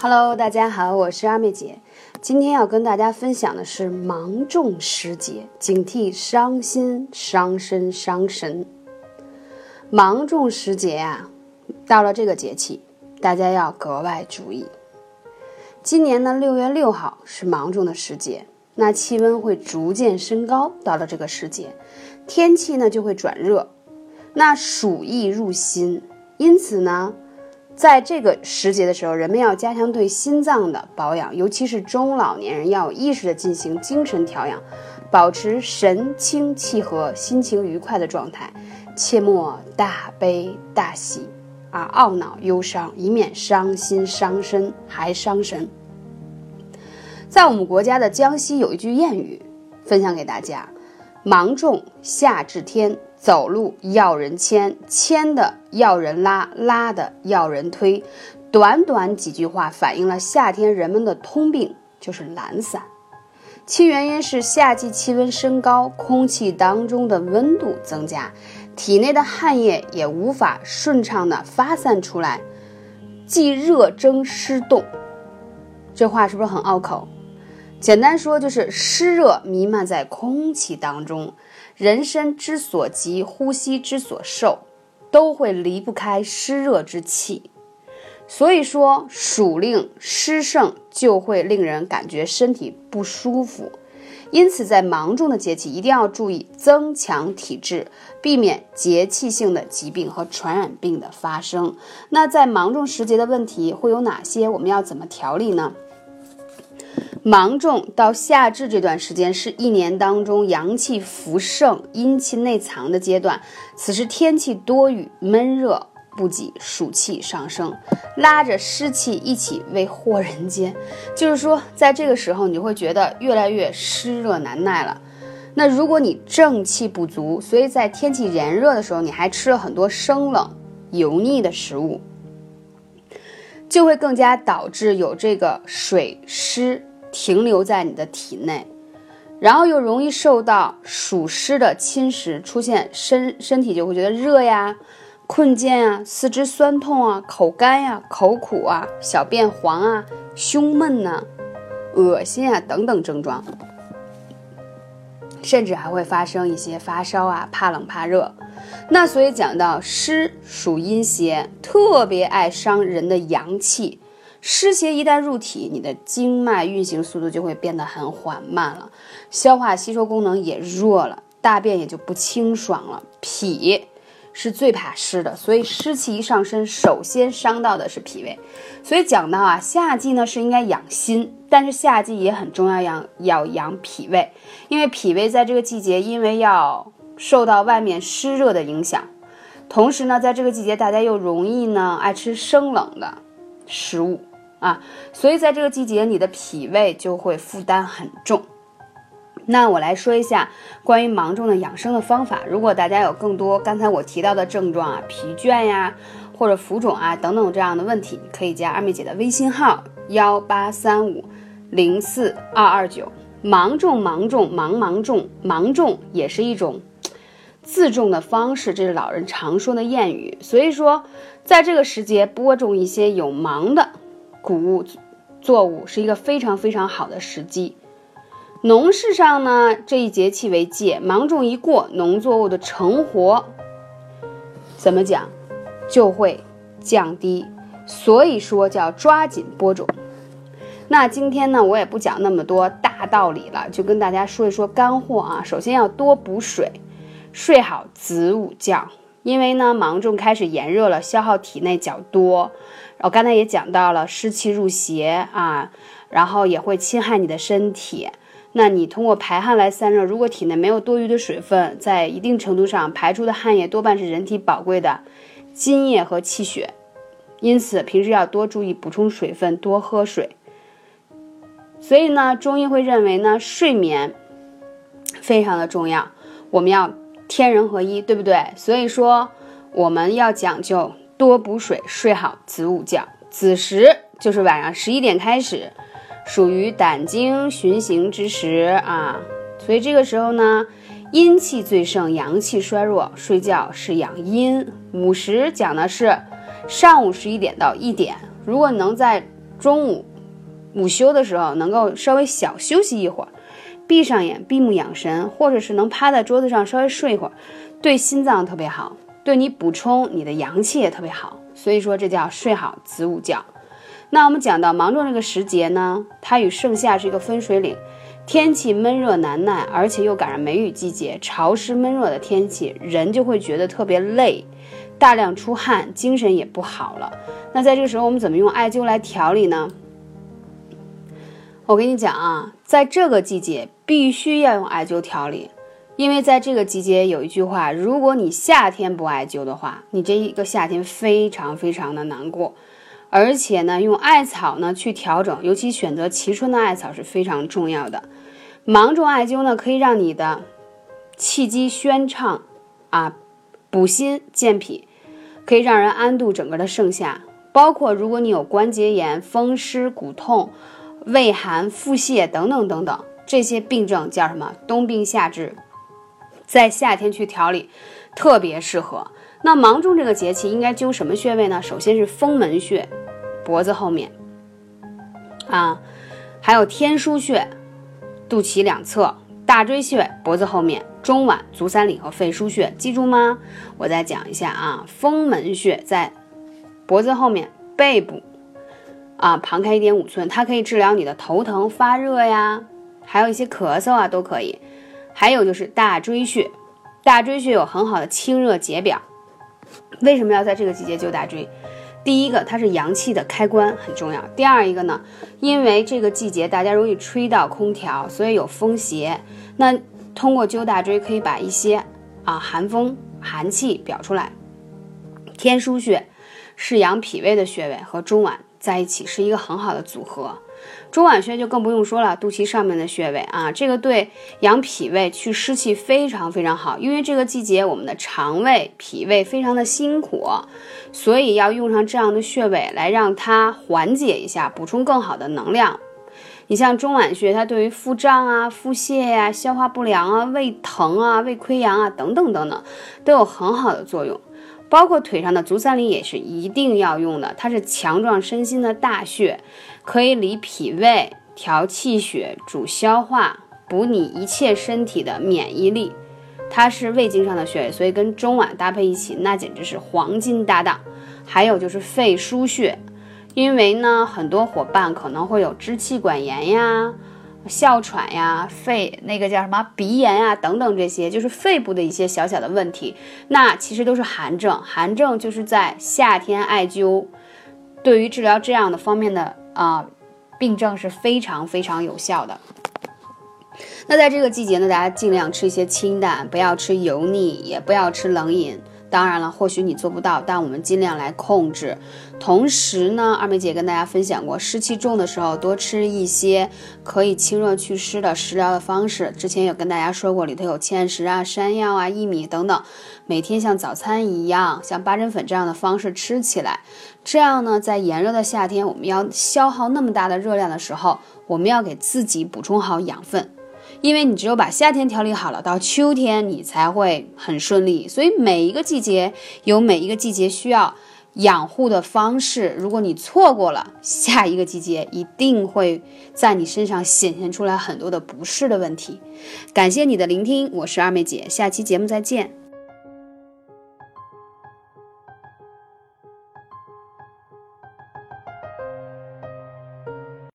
Hello，大家好，我是阿妹姐。今天要跟大家分享的是芒种时节，警惕伤心、伤身、伤神。芒种时节呀，到了这个节气，大家要格外注意。今年呢，六月六号是芒种的时节，那气温会逐渐升高。到了这个时节，天气呢就会转热，那暑意入心，因此呢。在这个时节的时候，人们要加强对心脏的保养，尤其是中老年人要有意识的进行精神调养，保持神清气和、心情愉快的状态，切莫大悲大喜，啊，懊恼忧伤，以免伤心伤身还伤神。在我们国家的江西有一句谚语，分享给大家：芒种夏至天。走路要人牵，牵的要人拉，拉的要人推。短短几句话反映了夏天人们的通病，就是懒散。其原因是夏季气温升高，空气当中的温度增加，体内的汗液也无法顺畅的发散出来，既热蒸湿冻。这话是不是很拗口？简单说就是湿热弥漫在空气当中。人身之所及，呼吸之所受，都会离不开湿热之气。所以说，暑令湿盛就会令人感觉身体不舒服。因此，在芒种的节气，一定要注意增强体质，避免节气性的疾病和传染病的发生。那在芒种时节的问题会有哪些？我们要怎么调理呢？芒种到夏至这段时间是一年当中阳气浮盛、阴气内藏的阶段。此时天气多雨、闷热不济，暑气上升，拉着湿气一起为祸人间。就是说，在这个时候，你会觉得越来越湿热难耐了。那如果你正气不足，所以在天气炎热的时候，你还吃了很多生冷、油腻的食物，就会更加导致有这个水湿。停留在你的体内，然后又容易受到暑湿的侵蚀，出现身身体就会觉得热呀、困倦啊、四肢酸痛啊、口干呀、口苦啊、小便黄啊、胸闷呐、恶心啊等等症状，甚至还会发生一些发烧啊、怕冷怕热。那所以讲到湿属阴邪，特别爱伤人的阳气。湿邪一旦入体，你的经脉运行速度就会变得很缓慢了，消化吸收功能也弱了，大便也就不清爽了。脾是最怕湿的，所以湿气一上身，首先伤到的是脾胃。所以讲到啊，夏季呢是应该养心，但是夏季也很重要，养要养脾胃，因为脾胃在这个季节，因为要受到外面湿热的影响，同时呢，在这个季节大家又容易呢爱吃生冷的食物。啊，所以在这个季节，你的脾胃就会负担很重。那我来说一下关于芒种的养生的方法。如果大家有更多刚才我提到的症状啊，疲倦呀，或者浮肿啊等等这样的问题，可以加二妹姐的微信号幺八三五零四二二九。芒种，芒种，芒芒种，芒种也是一种自种的方式，这是老人常说的谚语。所以说，在这个时节播种一些有芒的。谷物作物是一个非常非常好的时机。农事上呢，这一节气为戒，芒种一过，农作物的成活怎么讲就会降低，所以说叫抓紧播种。那今天呢，我也不讲那么多大道理了，就跟大家说一说干货啊。首先要多补水，睡好子午觉。因为呢，芒种开始炎热了，消耗体内较多。我刚才也讲到了湿气入邪啊，然后也会侵害你的身体。那你通过排汗来散热，如果体内没有多余的水分，在一定程度上排出的汗液多半是人体宝贵的津液和气血。因此，平时要多注意补充水分，多喝水。所以呢，中医会认为呢，睡眠非常的重要，我们要。天人合一，对不对？所以说我们要讲究多补水，睡好子午觉。子时就是晚上十一点开始，属于胆经循行之时啊。所以这个时候呢，阴气最盛，阳气衰弱，睡觉是养阴。午时讲的是上午十一点到一点。如果能在中午午休的时候能够稍微小休息一会儿，闭上眼闭目养神，或者是能趴在桌子上稍微睡一会儿，对心脏特别好，对你补充你的阳气也特别好。所以说这叫睡好子午觉。那我们讲到芒种这个时节呢，它与盛夏是一个分水岭，天气闷热难耐，而且又赶上梅雨季节，潮湿闷热的天气，人就会觉得特别累，大量出汗，精神也不好了。那在这个时候，我们怎么用艾灸来调理呢？我跟你讲啊，在这个季节必须要用艾灸调理，因为在这个季节有一句话，如果你夏天不艾灸的话，你这一个夏天非常非常的难过。而且呢，用艾草呢去调整，尤其选择蕲春的艾草是非常重要的。芒种艾灸呢，可以让你的气机宣畅，啊，补心健脾，可以让人安度整个的盛夏。包括如果你有关节炎、风湿、骨痛、胃寒、腹泻等等等等这些病症，叫什么？冬病夏治，在夏天去调理，特别适合。那芒种这个节气应该灸什么穴位呢？首先是风门穴，脖子后面，啊，还有天枢穴，肚脐两侧，大椎穴，脖子后面，中脘、足三里和肺腧穴，记住吗？我再讲一下啊，风门穴在脖子后面，背部，啊，旁开一点五寸，它可以治疗你的头疼、发热呀，还有一些咳嗽啊都可以。还有就是大椎穴，大椎穴有很好的清热解表。为什么要在这个季节灸大椎？第一个，它是阳气的开关，很重要。第二一个呢，因为这个季节大家容易吹到空调，所以有风邪。那通过灸大椎，可以把一些啊寒风、寒气表出来。天枢穴是养脾胃的穴位，和中脘在一起是一个很好的组合。中脘穴就更不用说了，肚脐上面的穴位啊，这个对养脾胃、去湿气非常非常好。因为这个季节我们的肠胃、脾胃非常的辛苦，所以要用上这样的穴位来让它缓解一下，补充更好的能量。你像中脘穴，它对于腹胀啊、腹泻呀、消化不良啊、胃疼啊、胃溃疡啊等等等等，都有很好的作用。包括腿上的足三里也是一定要用的，它是强壮身心的大穴，可以理脾胃、调气血、主消化、补你一切身体的免疫力。它是胃经上的穴位，所以跟中脘搭配一起，那简直是黄金搭档。还有就是肺腧穴，因为呢，很多伙伴可能会有支气管炎呀。哮喘呀，肺那个叫什么鼻炎呀，等等这些，就是肺部的一些小小的问题，那其实都是寒症。寒症就是在夏天艾灸，对于治疗这样的方面的啊病症是非常非常有效的。那在这个季节呢，大家尽量吃一些清淡，不要吃油腻，也不要吃冷饮。当然了，或许你做不到，但我们尽量来控制。同时呢，二妹姐跟大家分享过，湿气重的时候多吃一些可以清热祛湿的食疗的方式。之前有跟大家说过，里头有芡实啊、山药啊、薏米等等，每天像早餐一样，像八珍粉这样的方式吃起来。这样呢，在炎热的夏天，我们要消耗那么大的热量的时候，我们要给自己补充好养分。因为你只有把夏天调理好了，到秋天你才会很顺利。所以每一个季节有每一个季节需要养护的方式。如果你错过了下一个季节，一定会在你身上显现出来很多的不适的问题。感谢你的聆听，我是二妹姐，下期节目再见。